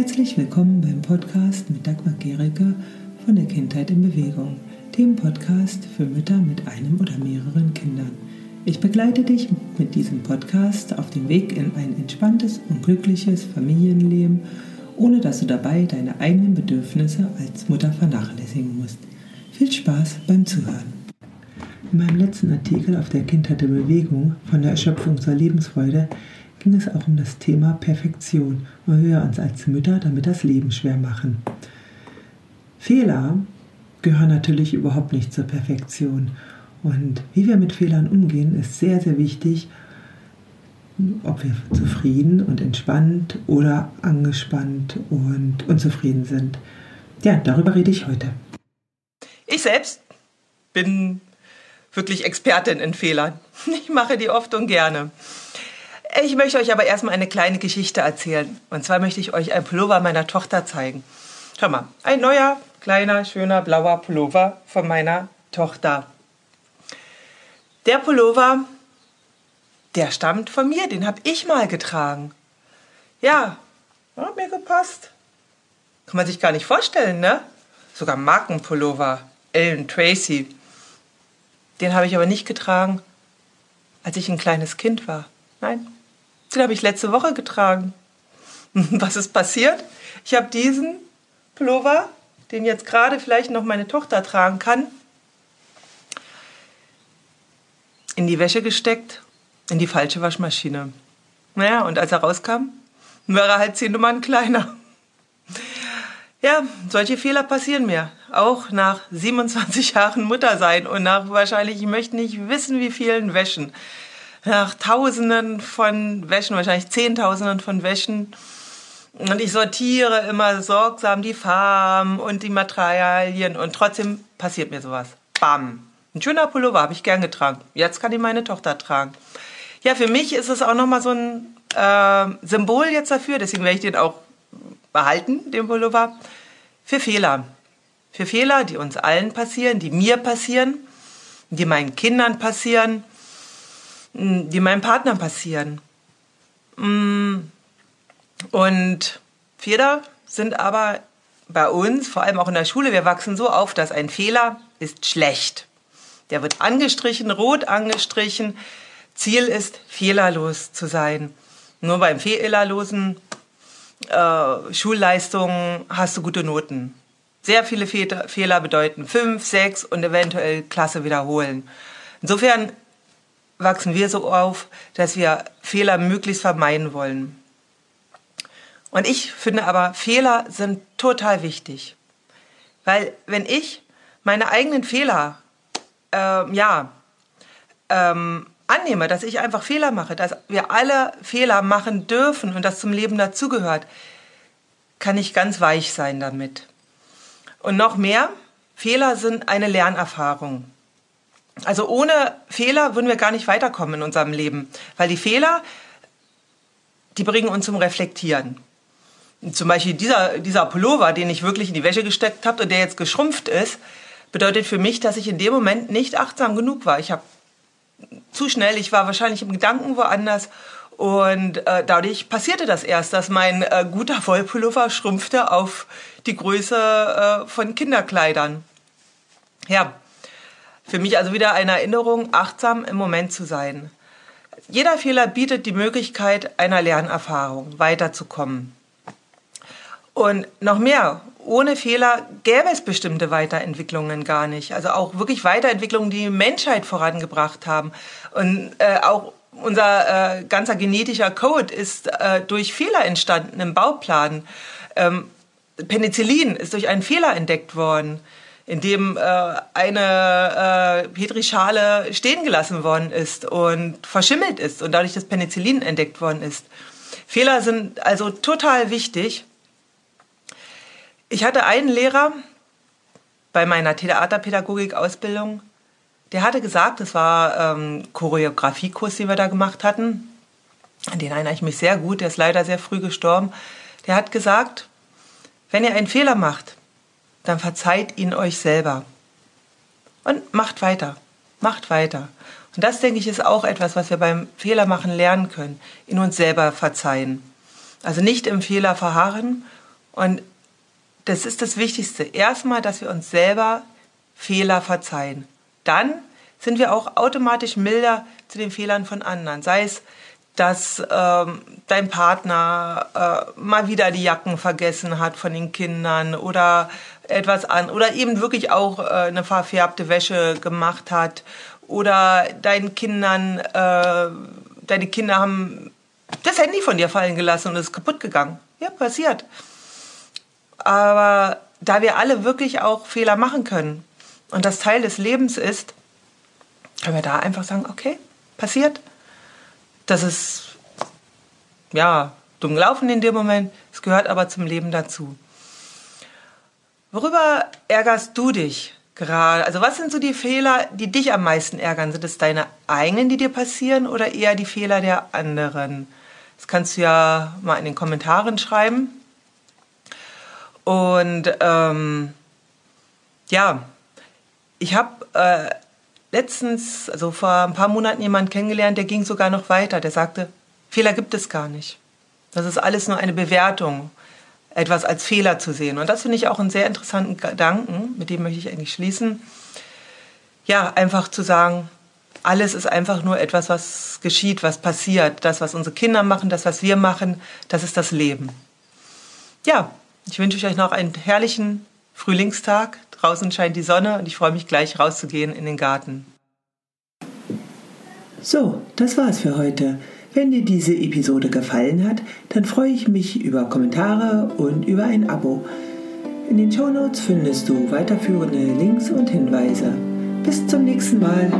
Herzlich willkommen beim Podcast mit Dagmar Gericke von der Kindheit in Bewegung, dem Podcast für Mütter mit einem oder mehreren Kindern. Ich begleite dich mit diesem Podcast auf dem Weg in ein entspanntes und glückliches Familienleben, ohne dass du dabei deine eigenen Bedürfnisse als Mutter vernachlässigen musst. Viel Spaß beim Zuhören. In meinem letzten Artikel auf der Kindheit in Bewegung von der Erschöpfung zur Lebensfreude ging es auch um das Thema Perfektion wie wir uns als Mütter damit das Leben schwer machen. Fehler gehören natürlich überhaupt nicht zur Perfektion. Und wie wir mit Fehlern umgehen, ist sehr, sehr wichtig, ob wir zufrieden und entspannt oder angespannt und unzufrieden sind. Ja, darüber rede ich heute. Ich selbst bin wirklich Expertin in Fehlern. Ich mache die oft und gerne. Ich möchte euch aber erstmal eine kleine Geschichte erzählen. Und zwar möchte ich euch ein Pullover meiner Tochter zeigen. Schau mal, ein neuer, kleiner, schöner, blauer Pullover von meiner Tochter. Der Pullover, der stammt von mir, den habe ich mal getragen. Ja, hat mir gepasst. Kann man sich gar nicht vorstellen, ne? Sogar Markenpullover, Ellen Tracy. Den habe ich aber nicht getragen, als ich ein kleines Kind war. Nein, den habe ich letzte Woche getragen. Was ist passiert? Ich habe diesen Pullover, den jetzt gerade vielleicht noch meine Tochter tragen kann, in die Wäsche gesteckt, in die falsche Waschmaschine. Naja, und als er rauskam, war er halt zehn Nummern kleiner. Ja, solche Fehler passieren mir. Auch nach 27 Jahren Mutter sein und nach wahrscheinlich, ich möchte nicht wissen, wie vielen Wäschen nach Tausenden von Wäschen, wahrscheinlich Zehntausenden von Wäschen. Und ich sortiere immer sorgsam die Farben und die Materialien und trotzdem passiert mir sowas. Bam. Ein schöner Pullover habe ich gern getragen. Jetzt kann ich meine Tochter tragen. Ja, für mich ist es auch nochmal so ein äh, Symbol jetzt dafür, deswegen werde ich den auch behalten, den Pullover, für Fehler. Für Fehler, die uns allen passieren, die mir passieren, die meinen Kindern passieren die meinem Partner passieren. Und Fehler sind aber bei uns, vor allem auch in der Schule, wir wachsen so auf, dass ein Fehler ist schlecht. Der wird angestrichen, rot angestrichen. Ziel ist, fehlerlos zu sein. Nur beim fehlerlosen äh, Schulleistungen hast du gute Noten. Sehr viele Fehler bedeuten fünf, sechs und eventuell Klasse wiederholen. Insofern wachsen wir so auf, dass wir Fehler möglichst vermeiden wollen. Und ich finde aber, Fehler sind total wichtig. Weil wenn ich meine eigenen Fehler, äh, ja, ähm, annehme, dass ich einfach Fehler mache, dass wir alle Fehler machen dürfen und das zum Leben dazugehört, kann ich ganz weich sein damit. Und noch mehr, Fehler sind eine Lernerfahrung. Also ohne Fehler würden wir gar nicht weiterkommen in unserem Leben, weil die Fehler, die bringen uns zum Reflektieren. Zum Beispiel dieser, dieser Pullover, den ich wirklich in die Wäsche gesteckt habe und der jetzt geschrumpft ist, bedeutet für mich, dass ich in dem Moment nicht achtsam genug war. Ich habe zu schnell, ich war wahrscheinlich im Gedanken woanders und äh, dadurch passierte das erst, dass mein äh, guter Wollpullover schrumpfte auf die Größe äh, von Kinderkleidern. Ja, für mich also wieder eine Erinnerung, achtsam im Moment zu sein. Jeder Fehler bietet die Möglichkeit einer Lernerfahrung, weiterzukommen. Und noch mehr, ohne Fehler gäbe es bestimmte Weiterentwicklungen gar nicht. Also auch wirklich Weiterentwicklungen, die die Menschheit vorangebracht haben. Und äh, auch unser äh, ganzer genetischer Code ist äh, durch Fehler entstanden im Bauplan. Ähm, Penicillin ist durch einen Fehler entdeckt worden in dem äh, eine äh, Petrischale stehen gelassen worden ist und verschimmelt ist und dadurch das Penicillin entdeckt worden ist. Fehler sind also total wichtig. Ich hatte einen Lehrer bei meiner Theaterpädagogik-Ausbildung, der hatte gesagt, das war ähm, Choreografiekurs, den wir da gemacht hatten, an den erinnere ich mich sehr gut, der ist leider sehr früh gestorben, der hat gesagt, wenn ihr einen Fehler macht, dann verzeiht ihn euch selber. Und macht weiter, macht weiter. Und das, denke ich, ist auch etwas, was wir beim Fehlermachen lernen können, in uns selber verzeihen. Also nicht im Fehler verharren Und das ist das Wichtigste. Erstmal, dass wir uns selber Fehler verzeihen. Dann sind wir auch automatisch milder zu den Fehlern von anderen. Sei es, dass ähm, dein Partner äh, mal wieder die Jacken vergessen hat von den Kindern oder etwas an oder eben wirklich auch äh, eine verfärbte Wäsche gemacht hat oder deinen Kindern, äh, deine Kinder haben das Handy von dir fallen gelassen und ist kaputt gegangen. Ja, passiert. Aber da wir alle wirklich auch Fehler machen können und das Teil des Lebens ist, können wir da einfach sagen, okay, passiert. Das ist, ja, dumm gelaufen in dem Moment. Es gehört aber zum Leben dazu. Worüber ärgerst du dich gerade? Also was sind so die Fehler, die dich am meisten ärgern? Sind es deine eigenen, die dir passieren oder eher die Fehler der anderen? Das kannst du ja mal in den Kommentaren schreiben. Und ähm, ja, ich habe äh, letztens, also vor ein paar Monaten jemanden kennengelernt, der ging sogar noch weiter. Der sagte, Fehler gibt es gar nicht. Das ist alles nur eine Bewertung, etwas als Fehler zu sehen. Und das finde ich auch einen sehr interessanten Gedanken, mit dem möchte ich eigentlich schließen. Ja, einfach zu sagen, alles ist einfach nur etwas, was geschieht, was passiert. Das, was unsere Kinder machen, das, was wir machen, das ist das Leben. Ja, ich wünsche euch noch einen herrlichen Frühlingstag. Draußen scheint die Sonne und ich freue mich gleich rauszugehen in den Garten. So, das war's für heute. Wenn dir diese Episode gefallen hat, dann freue ich mich über Kommentare und über ein Abo. In den Shownotes findest du weiterführende Links und Hinweise. Bis zum nächsten Mal.